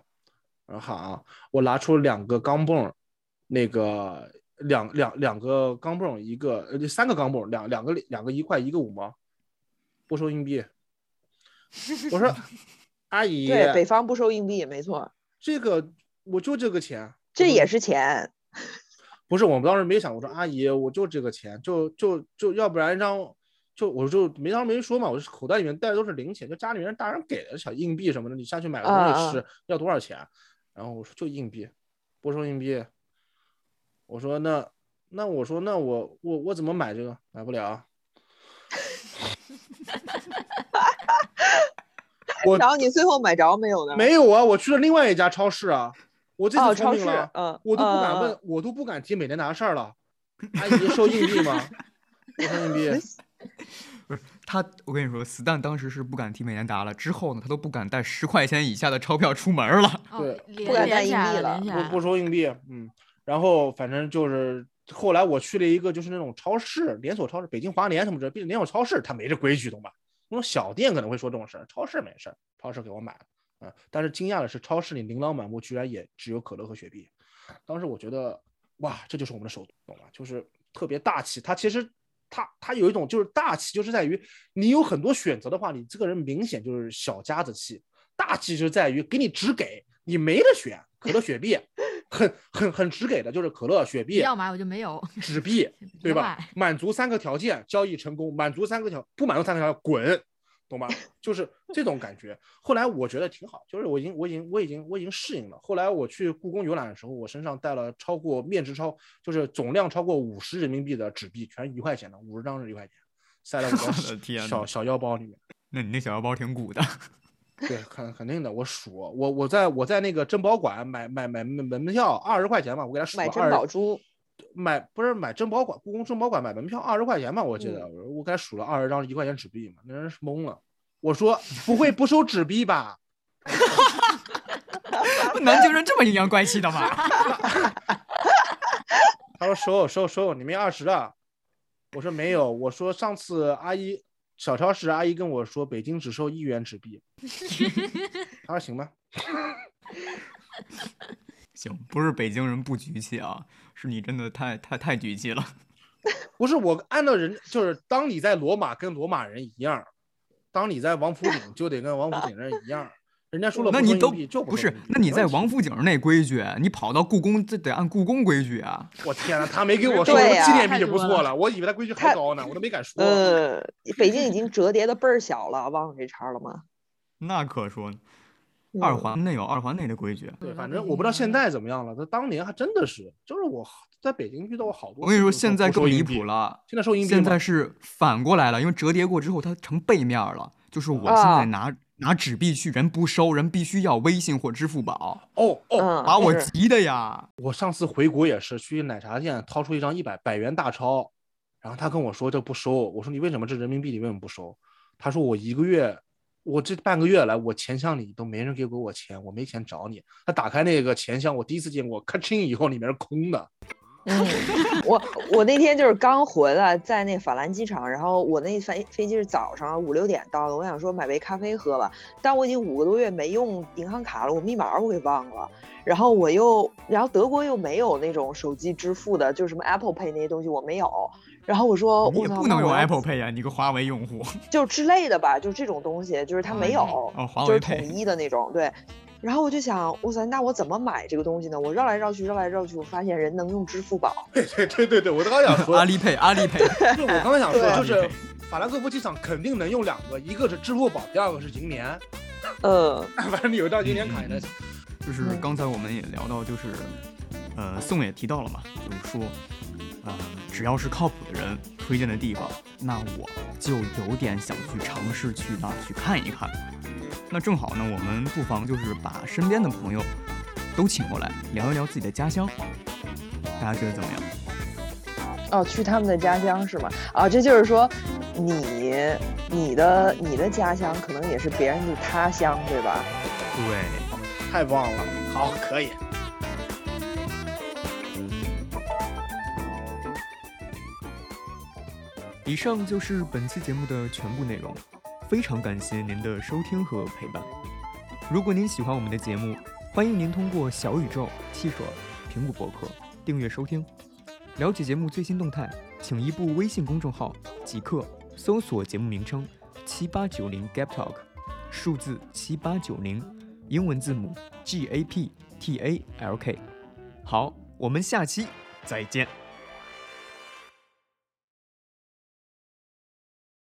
我说好啊，我拿出两个钢镚，那个两两两个钢镚儿，一个呃三个钢镚儿，两两个两个一块，一个五毛，不收硬币。我说 阿姨，对，北方不收硬币，没错，这个我就这个钱，这也是钱。不是我们当时没想，我说阿姨，我就这个钱，就就就要不然让就我就没当时没说嘛，我口袋里面带的都是零钱，就家里面大人给的小硬币什么的，你下去买个东西吃要多少钱？然后我说就硬币，不收硬币。我说那那我说那我我我怎么买这个？买不了。我然后你最后买着没有呢？没有啊，我去了另外一家超市啊，我这哦，次聪超市明了，，嗯，我都不敢嗯问，，我都不敢提美年达事儿了。阿姨收硬币吗？不收硬币。不是他，我跟你说，死蛋当时是不敢提美年达了，之后呢，他都不敢带十块钱以下的钞票出门了。哦对不敢带硬币了不不。收硬币，嗯，然后反正就是后来我去了一个就是那种超市连锁超市，北京华联什么之类的连锁超市，它没这规矩，懂吧？那种小店可能会说这种事儿，超市没事儿，超市给我买了，嗯，但是惊讶的是，超市里琳琅满目，居然也只有可乐和雪碧。当时我觉得，哇，这就是我们的首都，懂吧？就是特别大气。它其实它它有一种就是大气，就是在于你有很多选择的话，你这个人明显就是小家子气。大气就在于给你只给，你没得选，可乐、雪碧，很很很直给的，就是可乐、雪碧、要买我就没有，纸币，对吧？满足三个条件，交易成功；满足三个条，不满足三个条件，滚。懂吗？就是这种感觉。后来我觉得挺好，就是我已经我已经我已经我已经适应了。后来我去故宫游览的时候，我身上带了超过面值超就是总量超过五十人民币的纸币，全是一块钱的，五十张是一块钱，塞在我我的 的天呐小小腰包里面。那你那小腰包挺鼓的。对，肯肯定的，我数我我在我在那个珍宝馆买买买门门票二十块钱嘛，我给他数买珍二宝珠，买不是买珍宝馆，故宫珍宝馆买门票二十块钱嘛，我记得、嗯我给他数了二十张一块钱纸币嘛，那人是懵了。我说不会不收纸币吧？南京人这么阴阳怪气的吗？他说收收收，你没二十啊？我说没有，我说上次阿姨小超市阿姨跟我说北京只收一元纸币。他说行吧，行，不是北京人不局气啊，是你真的太太太局气了。不是我按照人就是当你在罗马跟罗马人一样，当你在王府井就得跟王府井人一样。人家说了那你都不是？那你在王府井那规矩，你跑到故宫，这得按故宫规矩啊。我天呐，他没给我收对呀纪念币就不错了，我以为他规矩还太高呢，我都没敢说。呃，北京已经折叠的倍儿小了，忘了这茬了吗？那可说，二嗯环内有二环内的规矩。对，反正我不知道现在怎么样了。他当年还真的是，就是我在北京遇到过好多。我跟你说，现在更离谱。了。现在收硬币现在是反过来了，因为折叠过之后它成背面了。就是我现在啊拿、拿纸币去，人不收，人必须要微信或支付宝，哦哦，嗯，把我急的呀！我上次回国也是去奶茶店掏出一张一百百元大钞，然后他跟我说这不收，我说你为什么这人民币你为什么不收？他说我一个月，我这半个月来我钱箱里都没人给过我钱，我没钱找你。他打开那个钱箱，我第一次见过，咔嚓以后里面是空的。嗯，我我那天就是刚回来，在那法兰机场，然后我那飞飞机是早上五六点到的，我想说买杯咖啡喝吧，但我已经五个多月没用银行卡了，我密码我给忘了，然后我又，然后德国又没有那种手机支付的，就是什么 Apple Pay 那些东西我没有，然后我说你也不能用 Apple Pay 啊，你个华为用户。就之类的吧，就这种东西，就是它没有，哦华为就是统一的那种，对。然后我就想，哇塞，那我怎么买这个东西呢？我绕来绕去，绕来绕去，我发现人能用支付宝。对对对对对，我刚想说阿，里 Pay，阿里 Pay，就是我刚才想说，就是法兰克福机场肯定能用两个，一个是支付宝，第二个是银联。嗯，反正你有一张银联卡也能行。就是嗯刚才我们也聊到，就是呃，宋也提到了嘛，就是说，呃，只要是靠谱的人推荐的地方，那我就有点想去尝试去那儿去看一看。那正好呢，我们不妨就是把身边的朋友都请过来聊一聊自己的家乡，大家觉得怎么样？哦，去他们的家乡是吗？啊，这就是说，你你的你的家乡可能也是别人的他乡，对吧？对，太棒了，好，可以。以上就是本期节目的全部内容，非常感谢您的收听和陪伴。如果您喜欢我们的节目，欢迎您通过小宇宙、汽水、苹果播客订阅收听。了解节目最新动态，请移步微信公众号即刻搜索节目名称七八九零 Gap Talk，数字七八九零，英文字母 G A P T A L K。好，我们下期再见。